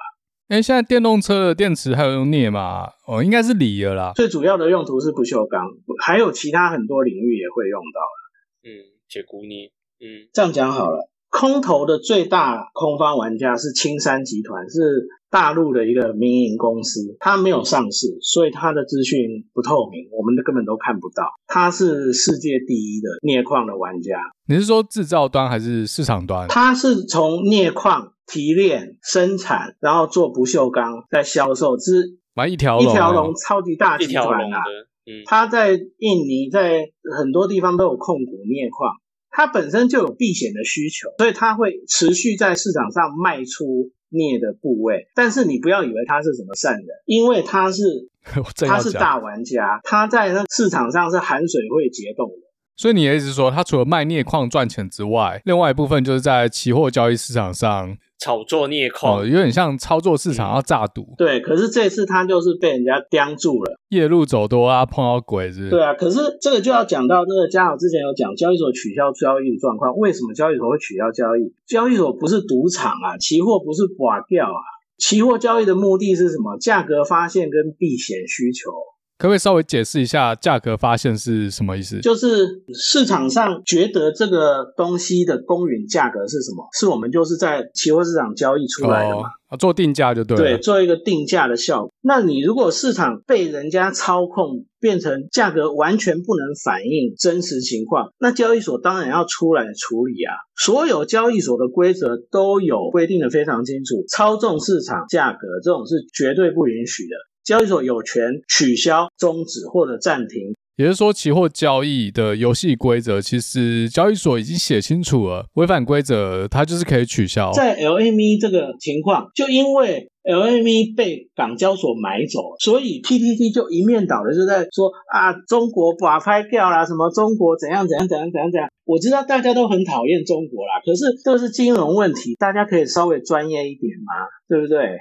哎，现在电动车的电池还有用镍吗？哦，应该是锂了啦。最主要的用途是不锈钢，还有其他很多领域也会用到的。嗯，铁钴镍。嗯，这样讲好了。空头的最大空方玩家是青山集团，是大陆的一个民营公司，它没有上市，所以它的资讯不透明，我们的根本都看不到。它是世界第一的镍矿的玩家。你是说制造端还是市场端？它是从镍矿提炼、生产，然后做不锈钢，再销售，之买一条龙一条龙超级大集团啊。嗯，它在印尼，在很多地方都有控股镍矿。它本身就有避险的需求，所以它会持续在市场上卖出镍的部位。但是你不要以为它是什么善人，因为它是 它是大玩家，它在那市场上是含水会结冻的。所以你的意思是说，它除了卖镍矿赚钱之外，另外一部分就是在期货交易市场上。炒作镍矿，有点像操作市场要炸赌。对，可是这次他就是被人家盯住了，夜路走多啊，碰到鬼是。对啊，可是这个就要讲到那个嘉豪之前有讲交易所取消交易的状况，为什么交易所会取消交易？交易所不是赌场啊，期货不是寡掉啊，期货交易的目的是什么？价格发现跟避险需求。可不可以稍微解释一下价格发现是什么意思？就是市场上觉得这个东西的公允价格是什么？是我们就是在期货市场交易出来的嘛？啊，做定价就对了。对，做一个定价的效果。那你如果市场被人家操控，变成价格完全不能反映真实情况，那交易所当然要出来处理啊。所有交易所的规则都有规定的非常清楚，操纵市场价格这种是绝对不允许的。交易所有权取消、终止或者暂停。也就是说，期货交易的游戏规则，其实交易所已经写清楚了，违反规则，它就是可以取消。在 LME 这个情况，就因为 LME 被港交所买走，所以 PTT 就一面倒的就在说啊，中国把拍掉啦，什么中国怎样怎样怎样怎样怎样。我知道大家都很讨厌中国啦，可是这是金融问题，大家可以稍微专业一点嘛，对不对？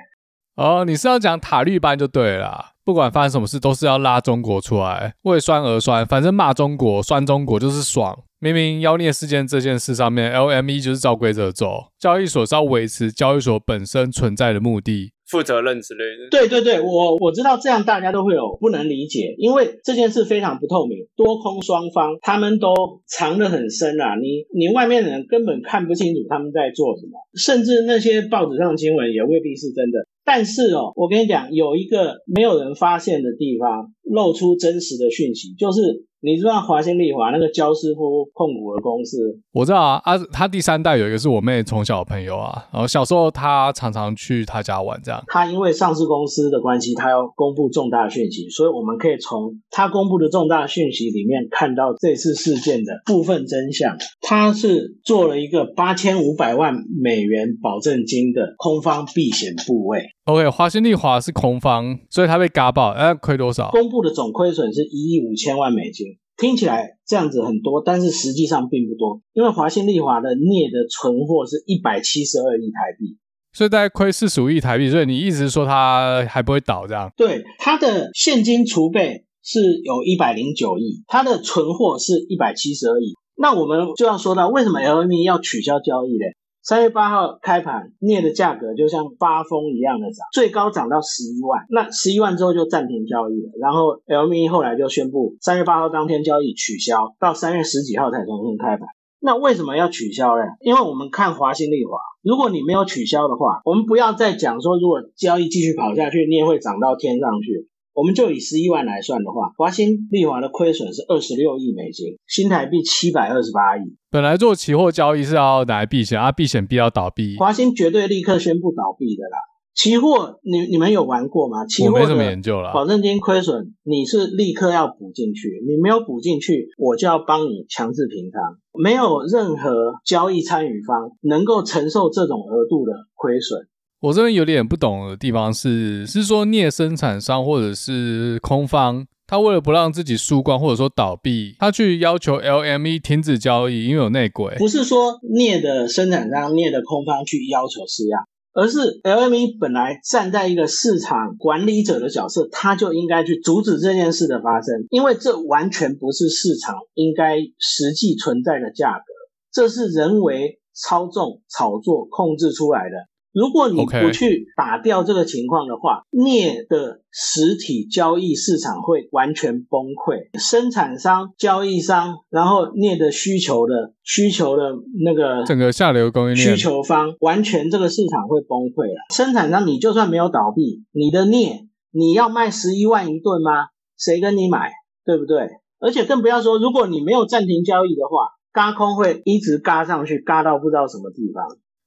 哦，你是要讲塔利班就对了。不管发生什么事，都是要拉中国出来，为酸而酸，反正骂中国、酸中国就是爽。明明妖孽事件这件事上面，LME 就是照规则走，交易所是要维持交易所本身存在的目的、负责任之类的。对对对，我我知道这样大家都会有不能理解，因为这件事非常不透明，多空双方他们都藏得很深啊，你你外面的人根本看不清楚他们在做什么，甚至那些报纸上新闻也未必是真的。但是哦，我跟你讲，有一个没有人发现的地方，露出真实的讯息，就是。你知道华新丽华那个焦师傅控股的公司？我知道啊，啊，他第三代有一个是我妹从小朋友啊，然后小时候他常常去他家玩这样。他因为上市公司的关系，他要公布重大讯息，所以我们可以从他公布的重大讯息里面看到这次事件的部分真相。他是做了一个八千五百万美元保证金的空方避险部位。OK，华新丽华是空方，所以它被嘎爆，哎，亏多少？公布的总亏损是一亿五千万美金。听起来这样子很多，但是实际上并不多，因为华信利华的镍的存货是一百七十二亿台币，所以大概亏四十五亿台币。所以你一直说它还不会倒这样？对，它的现金储备是有一百零九亿，它的存货是一百七十二亿。那我们就要说到为什么 LME 要取消交易嘞？三月八号开盘，镍的价格就像发疯一样的涨，最高涨到十一万。那十一万之后就暂停交易了，然后 LME 后来就宣布三月八号当天交易取消，到三月十几号才重新开盘。那为什么要取消呢？因为我们看华新丽华，如果你没有取消的话，我们不要再讲说如果交易继续跑下去，镍会涨到天上去。我们就以十一万来算的话，华兴利华的亏损是二十六亿美金，新台币七百二十八亿。本来做期货交易是要拿来避险，啊，避险必要倒闭，华兴绝对立刻宣布倒闭的啦。期货你你们有玩过吗？期货没什么研究了。保证金亏损你是立刻要补进去，你没有补进去，我就要帮你强制平仓。没有任何交易参与方能够承受这种额度的亏损。我这边有点不懂的地方是，是说镍生产商或者是空方，他为了不让自己输光或者说倒闭，他去要求 LME 停止交易，因为有内鬼。不是说镍的生产商、镍的空方去要求施压，而是 LME 本来站在一个市场管理者的角色，他就应该去阻止这件事的发生，因为这完全不是市场应该实际存在的价格，这是人为操纵、炒作、控制出来的。如果你不去打掉这个情况的话，镍的实体交易市场会完全崩溃，生产商、交易商，然后镍的需求的需求的那个整个下流供应链需求方，完全这个市场会崩溃了。生产商，你就算没有倒闭，你的镍你要卖十一万一吨吗？谁跟你买？对不对？而且更不要说，如果你没有暂停交易的话，嘎空会一直嘎上去，嘎到不知道什么地方。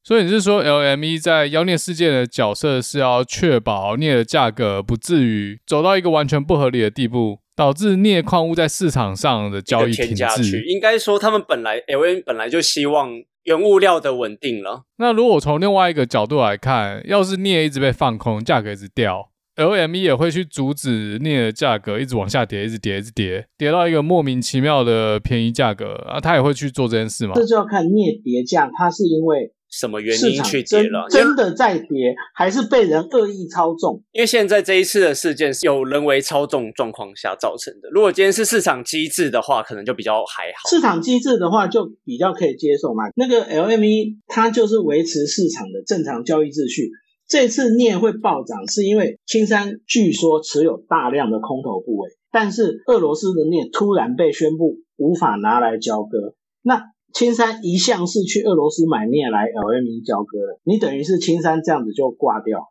所以你是说，LME 在妖孽事件的角色是要确保镍的价格不至于走到一个完全不合理的地步，导致镍矿物在市场上的交易停滞？应该说，他们本来 LME 本来就希望原物料的稳定了。那如果从另外一个角度来看，要是镍一直被放空，价格一直掉，LME 也会去阻止镍的价格一直往下跌，一直跌，一直跌，跌到一个莫名其妙的便宜价格啊，他也会去做这件事吗？这就要看镍跌价，它是因为。什么原因去跌了？真的在跌，还是被人恶意操纵？因为现在这一次的事件是有人为操纵状况下造成的。如果今天是市场机制的话，可能就比较还好。市场机制的话，就比较可以接受嘛。那个 LME 它就是维持市场的正常交易秩序。这次镍会暴涨，是因为青山据说持有大量的空头部位，但是俄罗斯的镍突然被宣布无法拿来交割，那青山一向是去俄罗斯买镍来 LME 交割的，你等于是青山这样子就挂掉。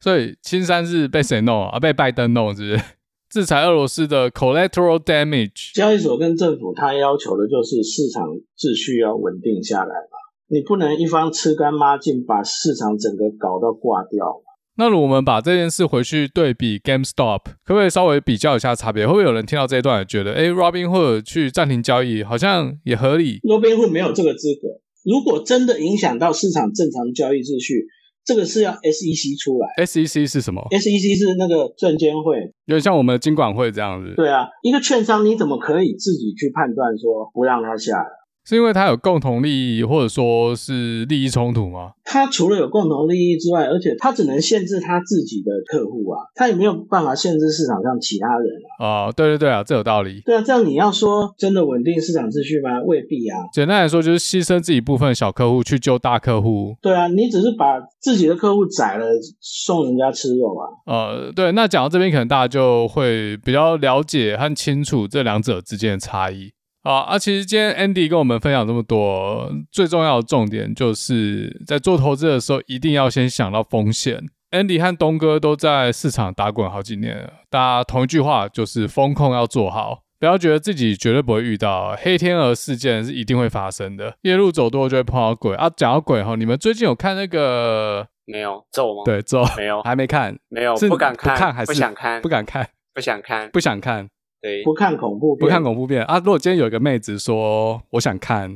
所以青山是被谁弄啊？被拜登弄是不是？制裁俄罗斯的 collateral damage。交易所跟政府他要求的就是市场秩序要稳定下来嘛，你不能一方吃干抹净，把市场整个搞到挂掉。那如果我们把这件事回去对比 GameStop，可不可以稍微比较一下差别？会不会有人听到这一段觉得，哎，Robinhood 去暂停交易好像也合理？Robinhood 没有这个资格。如果真的影响到市场正常交易秩序，这个是要 SEC 出来。SEC 是什么？SEC 是那个证监会，有点像我们的金管会这样子。对啊，一个券商你怎么可以自己去判断说不让它下来？是因为他有共同利益，或者说是利益冲突吗？他除了有共同利益之外，而且他只能限制他自己的客户啊，他也没有办法限制市场上其他人啊。哦，对对对啊，这有道理。对啊，这样你要说真的稳定市场秩序吗？未必啊。简单来说，就是牺牲自己部分小客户去救大客户。对啊，你只是把自己的客户宰了，送人家吃肉啊。呃，对，那讲到这边，可能大家就会比较了解和清楚这两者之间的差异。啊啊！其实今天 Andy 跟我们分享这么多，最重要的重点就是在做投资的时候，一定要先想到风险。Andy 和东哥都在市场打滚好几年了，大家同一句话就是风控要做好，不要觉得自己绝对不会遇到黑天鹅事件是一定会发生的。夜路走多就会碰到鬼啊！讲到鬼哈，你们最近有看那个没有咒吗？对咒没有，还没看，没有，不敢看，不看还是不想看，不敢看，不想看，不想看。对，不看恐怖，不看恐怖片。啊！如果今天有一个妹子说我想看，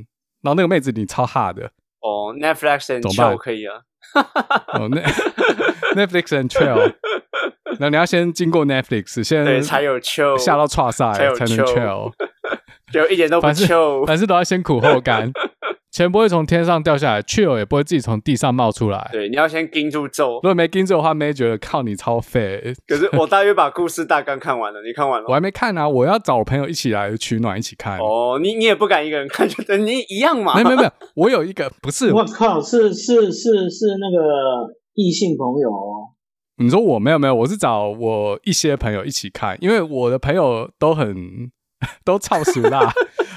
然后那个妹子你超哈的。哦，Netflix and chill 可以啊，哦，Netflix and chill，那你要先经过 Netflix 先对才有 chill，下到 c 赛才能 chill，就一点都不 chill，凡事都要先苦后甘。钱不会从天上掉下来，chill 也不会自己从地上冒出来。对，你要先盯住咒。如果没盯住的话，妹觉得靠你超废。可是我大约把故事大纲看完了，你看完了？我还没看啊，我要找我朋友一起来取暖，一起看。哦，你你也不敢一个人看，就等你一样嘛。没有没有没有，我有一个不是。我靠，是是是是那个异性朋友哦。你说我没有没有，我是找我一些朋友一起看，因为我的朋友都很 都超熟啦。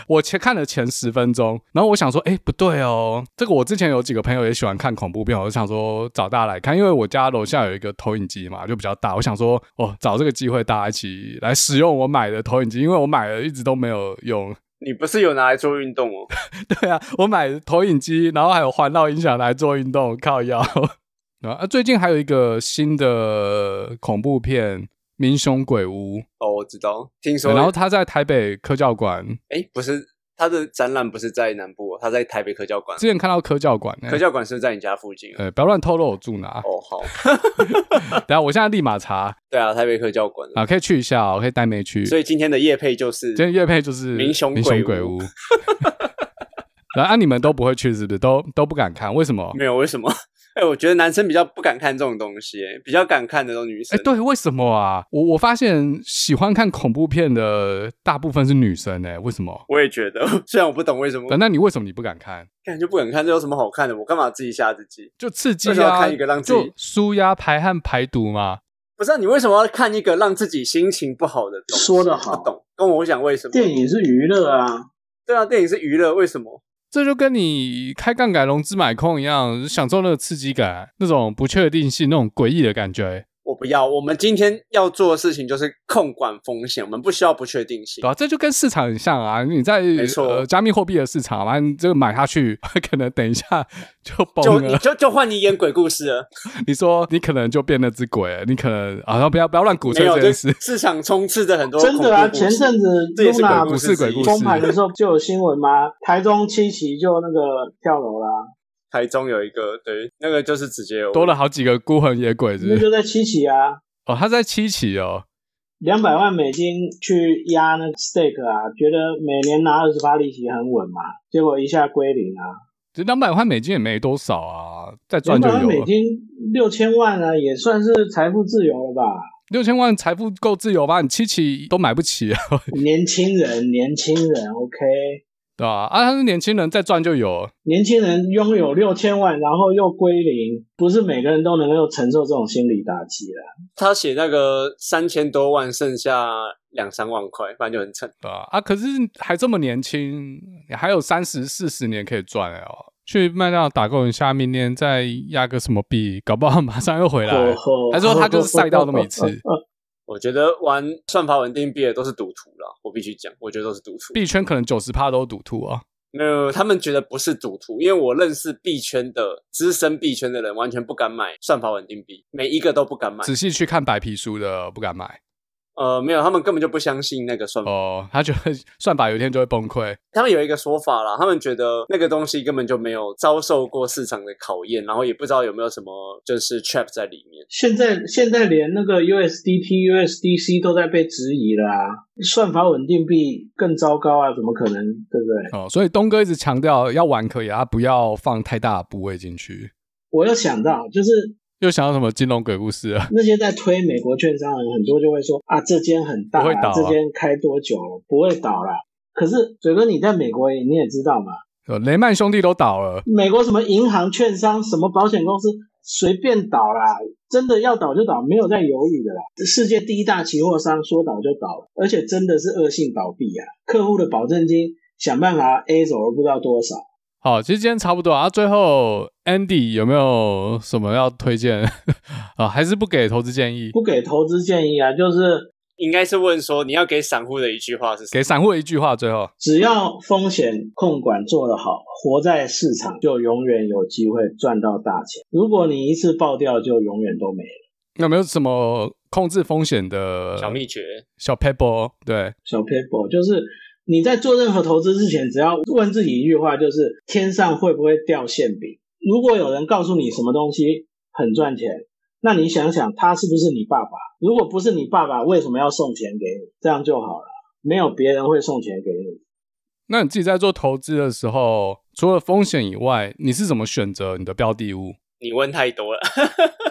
我前看了前十分钟，然后我想说，哎，不对哦，这个我之前有几个朋友也喜欢看恐怖片，我就想说找大家来看，因为我家楼下有一个投影机嘛，就比较大，我想说，哦，找这个机会大家一起来使用我买的投影机，因为我买了一直都没有用。你不是有拿来做运动哦？对啊，我买投影机，然后还有环绕音响来做运动，靠腰。啊，最近还有一个新的恐怖片。民雄鬼屋哦，我知道，听说。然后他在台北科教馆，哎，不是，他的展览不是在南部，他在台北科教馆。之前看到科教馆，科教馆是在你家附近。呃，不要乱透露我住哪。哦，好。等下，我现在立马查。对啊，台北科教馆啊，可以去一下，我可以带妹去。所以今天的夜配就是，今天夜配就是民雄鬼屋。然后你们都不会去，是不是？都都不敢看？为什么？没有，为什么？哎，我觉得男生比较不敢看这种东西，比较敢看的都女生。哎，对，为什么啊？我我发现喜欢看恐怖片的大部分是女生，哎，为什么？我也觉得，虽然我不懂为什么。那你为什么你不敢看？看就不敢看，这有什么好看的？我干嘛自己吓自己？就刺激啊！看一个让自己舒压、排汗、排毒嘛。不是你为什么要看一个让自己心情不好的？说的好，懂？跟我讲为什么？电影是娱乐啊。对啊，电影是娱乐，为什么？这就跟你开杠杆融资买空一样，享受那个刺激感，那种不确定性，那种诡异的感觉。我不要，我们今天要做的事情就是控管风险，我们不需要不确定性。对啊，这就跟市场很像啊，你在没错加密货币的市场嘛，你这个买下去，可能等一下就崩了，就就换你演鬼故事了。你说你可能就变那只鬼，你可能啊，不要不要乱鼓吹这件事。市场充斥着很多真的啊，前阵子这也是鬼故事，鬼故事封盘的时候就有新闻吗？台中七期就那个跳楼啦。台中有一个，对，那个就是直接多了好几个孤魂野鬼，那就在七期啊。哦，他在七期哦，两百万美金去压那个 stake 啊，觉得每年拿二十八利息很稳嘛，结果一下归零啊。这两百万美金也没多少啊，再赚就有。两百万美金六千万啊，也算是财富自由了吧？六千万财富够自由吧？你七期都买不起啊！年轻人，年轻人，OK。对吧？啊，他是年轻人，再赚就有。年轻人拥有六千万，然后又归零，不是每个人都能够承受这种心理打击的。他写那个三千多万，剩下两三万块，反正就很惨，对吧？啊，可是还这么年轻，你还有三十四十年可以赚哦。去麦当劳打工一下，明年再压个什么币，搞不好马上又回来。还说他就是赛道那么一次。我觉得玩算法稳定币的都是赌徒了，我必须讲，我觉得都是赌徒。币圈可能九十趴都赌徒啊，没有，他们觉得不是赌徒，因为我认识币圈的资深币圈的人，完全不敢买算法稳定币，每一个都不敢买。仔细去看白皮书的，不敢买。呃，没有，他们根本就不相信那个算法。哦，他觉得算法有一天就会崩溃。他们有一个说法啦，他们觉得那个东西根本就没有遭受过市场的考验，然后也不知道有没有什么就是 trap 在里面。现在现在连那个 USDT、USDC 都在被质疑了啊，算法稳定币更糟糕啊，怎么可能？对不对？哦，所以东哥一直强调要玩可以啊，不要放太大的部位进去。我有想到，就是。又想到什么金融鬼故事啊？那些在推美国券商的人，很多就会说啊，这间很大，这间开多久了，不会倒了。可是嘴哥，你在美国你也知道嘛，雷曼兄弟都倒了，美国什么银行、券商、什么保险公司随便倒啦，真的要倒就倒，没有在犹豫的啦。世界第一大期货商说倒就倒了，而且真的是恶性倒闭啊，客户的保证金想办法 A 走了不知道多少。好，其实今天差不多啊。最后，Andy 有没有什么要推荐 啊？还是不给投资建议？不给投资建议啊，就是应该是问说你要给散户的一句话是？给散户一句话，最后只要风险控管做得好，活在市场就永远有机会赚到大钱。如果你一次爆掉，就永远都没了。有没有什么控制风险的小秘诀？小 paper 对，小 paper 就是。你在做任何投资之前，只要问自己一句话，就是天上会不会掉馅饼？如果有人告诉你什么东西很赚钱，那你想想他是不是你爸爸？如果不是你爸爸，为什么要送钱给你？这样就好了，没有别人会送钱给你。那你自己在做投资的时候，除了风险以外，你是怎么选择你的标的物？你问太多了，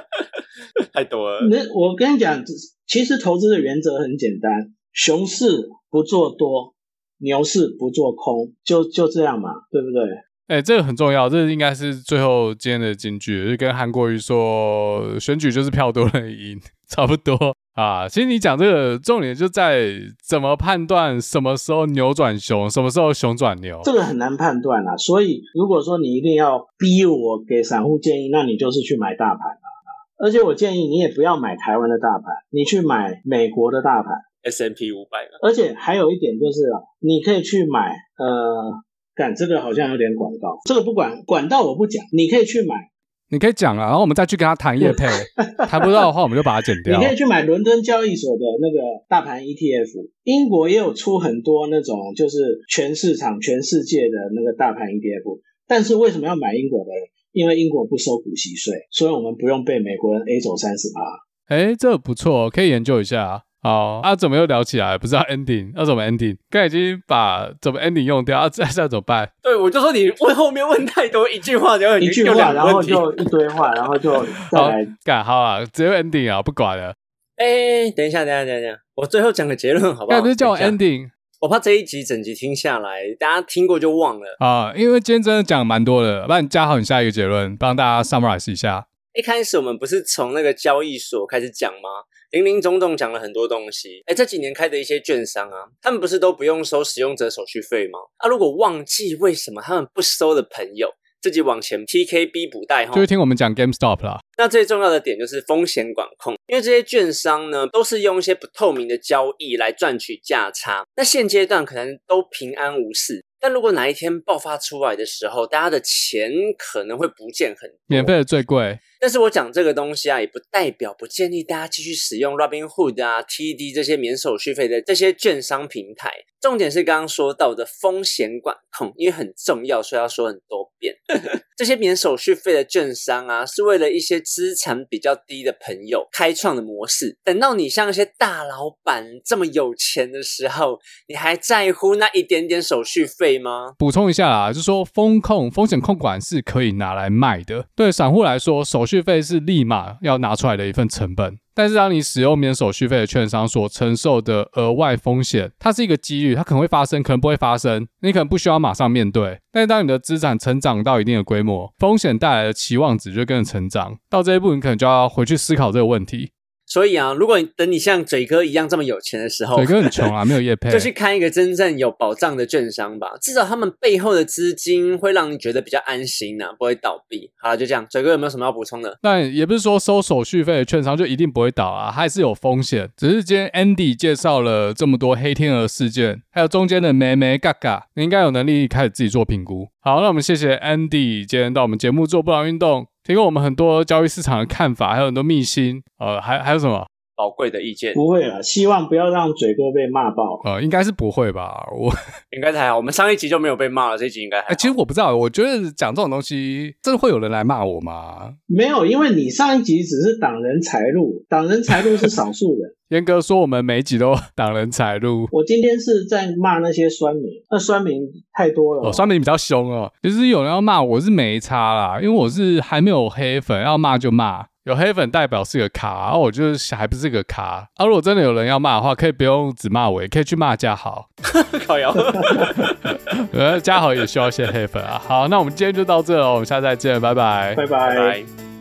太多了。那我跟你讲，其实投资的原则很简单：熊市不做多。牛市不做空，就就这样嘛，对不对？哎，这个很重要，这应该是最后今天的金句，就跟韩国瑜说选举就是票多人赢，差不多啊。其实你讲这个重点就在怎么判断什么时候牛转熊，什么时候熊转牛，这个很难判断啊。所以如果说你一定要逼我给散户建议，那你就是去买大盘啊。而且我建议你也不要买台湾的大盘，你去买美国的大盘。S M P 五百而且还有一点就是啊，你可以去买呃，干这个好像有点广告，这个不管管道我不讲，你可以去买，你可以讲啊，然后我们再去跟他谈业配，谈不到的话我们就把它剪掉。你可以去买伦敦交易所的那个大盘 E T F，英国也有出很多那种就是全市场全世界的那个大盘 E T F，但是为什么要买英国的？因为英国不收股息税，所以我们不用被美国人 A 走三十趴。哎，这个不错，可以研究一下。好啊，怎么又聊起来？不知道 ending 要怎么 ending？刚才已经把怎么 ending 用掉，啊，再再怎么办？对，我就说你问后面问太多，一句话就一句话，然后就一堆话，然后就再来干好啊，直接 ending 啊，不管了。哎，等一下，等一下，等一下，我最后讲个结论好不好？不是叫我 ending，我怕这一集整集听下来，大家听过就忘了啊。因为今天真的讲蛮多的，不然加好你下一个结论，帮大家 summarize 一下。一开始我们不是从那个交易所开始讲吗？林林总总讲了很多东西，哎，这几年开的一些券商啊，他们不是都不用收使用者手续费吗？啊，如果忘记为什么他们不收的朋友，自己往前 TKB 补带哈，就是听我们讲 GameStop 啦。那最重要的点就是风险管控，因为这些券商呢，都是用一些不透明的交易来赚取价差，那现阶段可能都平安无事。但如果哪一天爆发出来的时候，大家的钱可能会不见很多。免费的最贵。但是我讲这个东西啊，也不代表不建议大家继续使用 Robinhood 啊、TD 这些免手续费的这些券商平台。重点是刚刚说到的风险管控，因为很重要，所以要说很多遍。这些免手续费的券商啊，是为了一些资产比较低的朋友开创的模式。等到你像一些大老板这么有钱的时候，你还在乎那一点点手续费吗？补充一下啊，就说风控风险控管是可以拿来卖的。对散户来说，手续续费是立马要拿出来的一份成本。但是当你使用免手续费的券商所承受的额外风险，它是一个几率，它可能会发生，可能不会发生，你可能不需要马上面对。但是当你的资产成长到一定的规模，风险带来的期望值就跟着成长，到这一步你可能就要回去思考这个问题。所以啊，如果你等你像嘴哥一样这么有钱的时候，嘴哥很穷啊，没有业配，就去看一个真正有保障的券商吧，至少他们背后的资金会让你觉得比较安心呐，不会倒闭。好了，就这样，嘴哥有没有什么要补充的？但也不是说收手续费的券商就一定不会倒啊，还是有风险。只是今天 Andy 介绍了这么多黑天鹅事件，还有中间的咩咩嘎嘎，你应该有能力开始自己做评估。好，那我们谢谢 Andy 今天到我们节目做不良运动。提供我们很多交易市场的看法，还有很多秘辛，呃，还还有什么？宝贵的意见？不会了，希望不要让嘴哥被骂爆。呃，应该是不会吧？我 应该是还好，我们上一集就没有被骂了，这一集应该还。其实我不知道，我觉得讲这种东西，真的会有人来骂我吗？没有，因为你上一集只是挡人财路，挡人财路是少数人。严哥说，我们每集都挡人财路。我今天是在骂那些酸民，那酸民太多了。哦，酸民比较凶哦。其实有人要骂我是没差啦，因为我是还没有黑粉，要骂就骂。有黑粉代表是个卡，然后我就是还不是个卡。啊，如果真的有人要骂的话，可以不用只骂我，也可以去骂嘉豪。烤窑，呃，嘉豪也需要一些黑粉啊。好，那我们今天就到这了，我们下次再见，拜拜，拜拜。